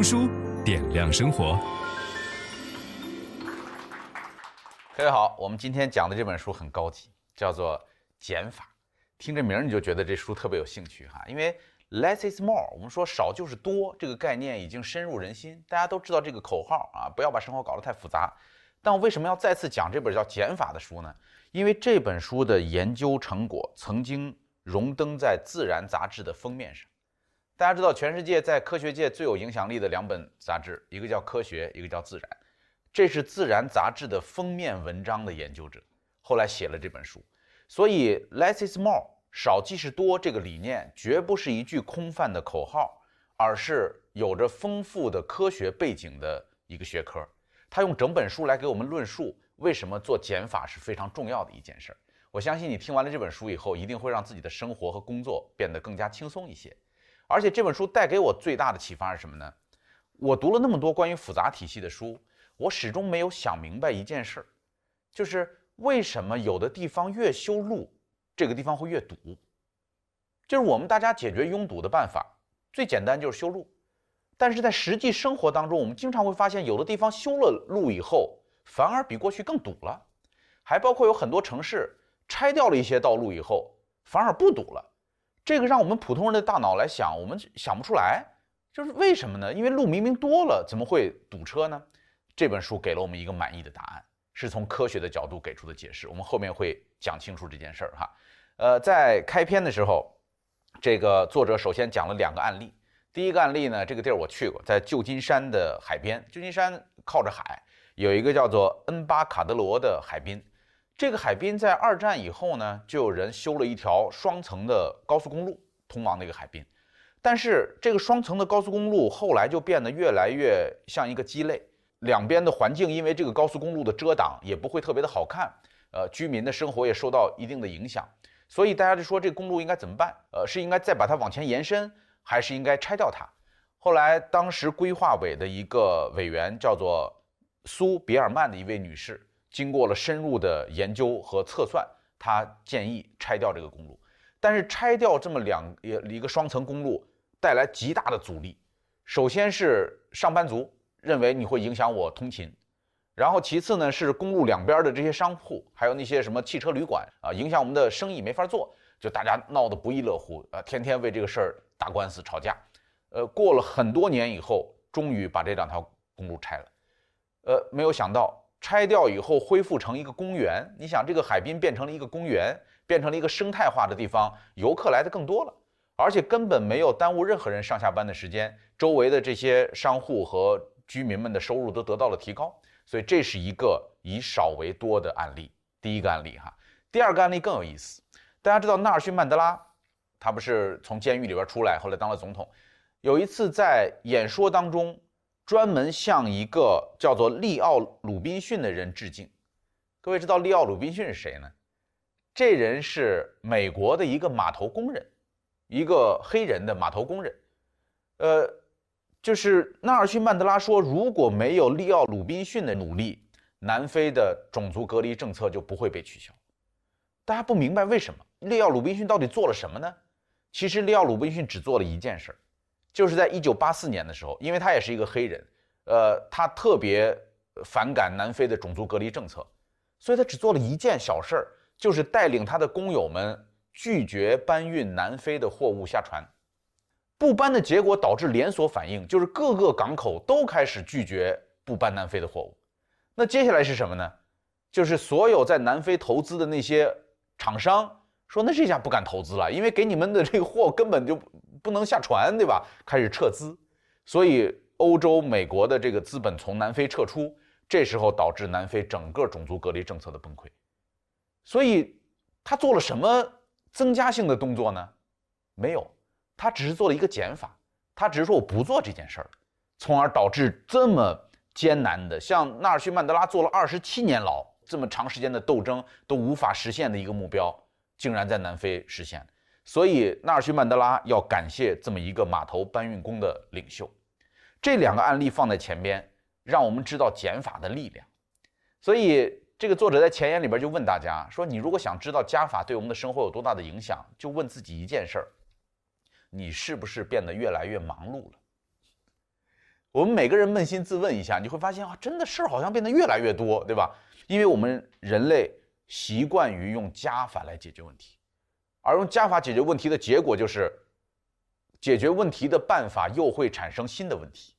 读书点亮生活。各位好，我们今天讲的这本书很高级，叫做《减法》。听这名儿你就觉得这书特别有兴趣哈，因为 less is more，我们说少就是多这个概念已经深入人心，大家都知道这个口号啊，不要把生活搞得太复杂。但我为什么要再次讲这本叫《减法》的书呢？因为这本书的研究成果曾经荣登在《自然》杂志的封面上。大家知道，全世界在科学界最有影响力的两本杂志，一个叫《科学》，一个叫《自然》。这是《自然》杂志的封面文章的研究者，后来写了这本书。所以，less is more，少即是多，这个理念绝不是一句空泛的口号，而是有着丰富的科学背景的一个学科。他用整本书来给我们论述为什么做减法是非常重要的一件事儿。我相信你听完了这本书以后，一定会让自己的生活和工作变得更加轻松一些。而且这本书带给我最大的启发是什么呢？我读了那么多关于复杂体系的书，我始终没有想明白一件事儿，就是为什么有的地方越修路，这个地方会越堵。就是我们大家解决拥堵的办法，最简单就是修路，但是在实际生活当中，我们经常会发现，有的地方修了路以后，反而比过去更堵了。还包括有很多城市拆掉了一些道路以后，反而不堵了。这个让我们普通人的大脑来想，我们想不出来，就是为什么呢？因为路明明多了，怎么会堵车呢？这本书给了我们一个满意的答案，是从科学的角度给出的解释。我们后面会讲清楚这件事儿哈。呃，在开篇的时候，这个作者首先讲了两个案例。第一个案例呢，这个地儿我去过，在旧金山的海边，旧金山靠着海，有一个叫做恩巴卡德罗的海滨。这个海滨在二战以后呢，就有人修了一条双层的高速公路通往那个海滨，但是这个双层的高速公路后来就变得越来越像一个鸡肋，两边的环境因为这个高速公路的遮挡也不会特别的好看，呃，居民的生活也受到一定的影响，所以大家就说这个公路应该怎么办？呃，是应该再把它往前延伸，还是应该拆掉它？后来当时规划委的一个委员叫做苏比尔曼的一位女士。经过了深入的研究和测算，他建议拆掉这个公路。但是拆掉这么两也一个双层公路带来极大的阻力。首先是上班族认为你会影响我通勤，然后其次呢是公路两边的这些商铺，还有那些什么汽车旅馆啊，影响我们的生意没法做，就大家闹得不亦乐乎啊，天天为这个事儿打官司吵架。呃，过了很多年以后，终于把这两条公路拆了。呃，没有想到。拆掉以后恢复成一个公园，你想这个海滨变成了一个公园，变成了一个生态化的地方，游客来的更多了，而且根本没有耽误任何人上下班的时间，周围的这些商户和居民们的收入都得到了提高，所以这是一个以少为多的案例。第一个案例哈，第二个案例更有意思，大家知道纳尔逊曼德拉，他不是从监狱里边出来，后来当了总统，有一次在演说当中。专门向一个叫做利奥鲁滨逊的人致敬。各位知道利奥鲁滨逊是谁呢？这人是美国的一个码头工人，一个黑人的码头工人。呃，就是纳尔逊曼德拉说，如果没有利奥鲁滨逊的努力，南非的种族隔离政策就不会被取消。大家不明白为什么？利奥鲁滨逊到底做了什么呢？其实利奥鲁滨逊只做了一件事儿。就是在一九八四年的时候，因为他也是一个黑人，呃，他特别反感南非的种族隔离政策，所以他只做了一件小事儿，就是带领他的工友们拒绝搬运南非的货物下船。不搬的结果导致连锁反应，就是各个港口都开始拒绝不搬南非的货物。那接下来是什么呢？就是所有在南非投资的那些厂商。说那这下不敢投资了，因为给你们的这个货根本就不能下船，对吧？开始撤资，所以欧洲、美国的这个资本从南非撤出，这时候导致南非整个种族隔离政策的崩溃。所以他做了什么增加性的动作呢？没有，他只是做了一个减法，他只是说我不做这件事儿，从而导致这么艰难的，像纳尔逊·曼德拉坐了二十七年牢，这么长时间的斗争都无法实现的一个目标，竟然在南非实现。所以，纳尔逊·曼德拉要感谢这么一个码头搬运工的领袖。这两个案例放在前边，让我们知道减法的力量。所以，这个作者在前言里边就问大家说：“你如果想知道加法对我们的生活有多大的影响，就问自己一件事儿。”你是不是变得越来越忙碌了？我们每个人扪心自问一下，你会发现啊，真的事儿好像变得越来越多，对吧？因为我们人类习惯于用加法来解决问题，而用加法解决问题的结果就是，解决问题的办法又会产生新的问题，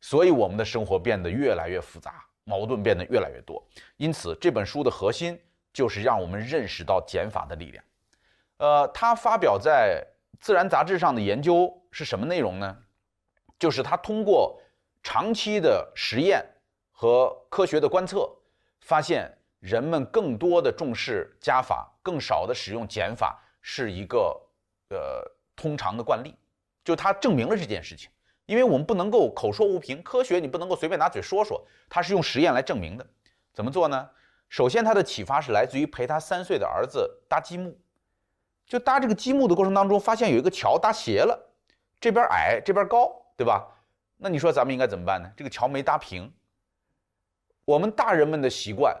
所以我们的生活变得越来越复杂，矛盾变得越来越多。因此，这本书的核心就是让我们认识到减法的力量。呃，它发表在。自然杂志上的研究是什么内容呢？就是他通过长期的实验和科学的观测，发现人们更多的重视加法，更少的使用减法，是一个呃通常的惯例。就他证明了这件事情，因为我们不能够口说无凭，科学你不能够随便拿嘴说说，他是用实验来证明的。怎么做呢？首先，他的启发是来自于陪他三岁的儿子搭积木。就搭这个积木的过程当中，发现有一个桥搭斜了，这边矮，这边高，对吧？那你说咱们应该怎么办呢？这个桥没搭平。我们大人们的习惯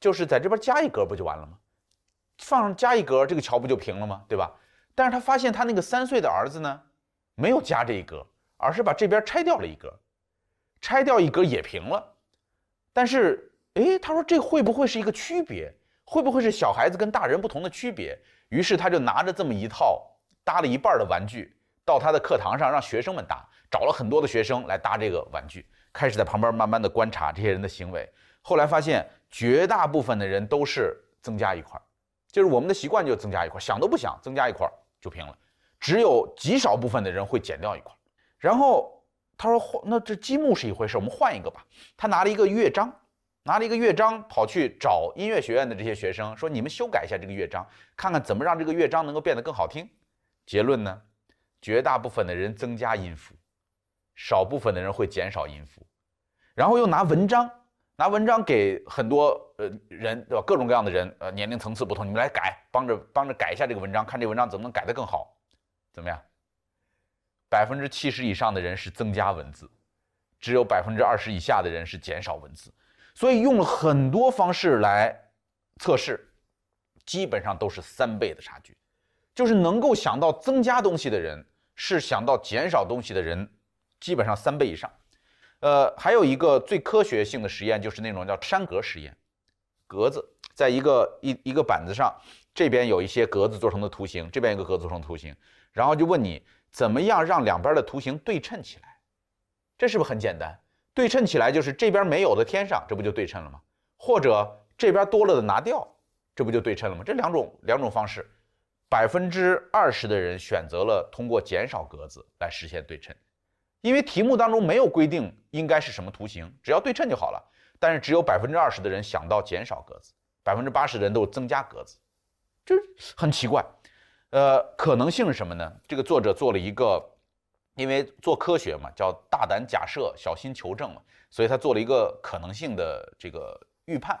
就是在这边加一格不就完了吗？放上加一格，这个桥不就平了吗？对吧？但是他发现他那个三岁的儿子呢，没有加这一格，而是把这边拆掉了一格，拆掉一格也平了。但是，诶，他说这会不会是一个区别？会不会是小孩子跟大人不同的区别？于是他就拿着这么一套搭了一半的玩具，到他的课堂上让学生们搭，找了很多的学生来搭这个玩具，开始在旁边慢慢的观察这些人的行为。后来发现绝大部分的人都是增加一块，就是我们的习惯就增加一块，想都不想增加一块就平了。只有极少部分的人会减掉一块。然后他说换，那这积木是一回事，我们换一个吧。他拿了一个乐章。拿了一个乐章跑去找音乐学院的这些学生，说：“你们修改一下这个乐章，看看怎么让这个乐章能够变得更好听。”结论呢，绝大部分的人增加音符，少部分的人会减少音符。然后又拿文章，拿文章给很多呃人，对吧？各种各样的人，呃，年龄层次不同，你们来改，帮着帮着改一下这个文章，看这文章怎么能改得更好？怎么样？百分之七十以上的人是增加文字，只有百分之二十以下的人是减少文字。所以用了很多方式来测试，基本上都是三倍的差距，就是能够想到增加东西的人，是想到减少东西的人，基本上三倍以上。呃，还有一个最科学性的实验，就是那种叫山格实验，格子在一个一一个板子上，这边有一些格子做成的图形，这边一个格子做成图形，然后就问你怎么样让两边的图形对称起来，这是不是很简单？对称起来就是这边没有的添上，这不就对称了吗？或者这边多了的拿掉，这不就对称了吗？这两种两种方式，百分之二十的人选择了通过减少格子来实现对称，因为题目当中没有规定应该是什么图形，只要对称就好了。但是只有百分之二十的人想到减少格子，百分之八十的人都增加格子，这很奇怪。呃，可能性是什么呢？这个作者做了一个。因为做科学嘛，叫大胆假设，小心求证嘛，所以他做了一个可能性的这个预判。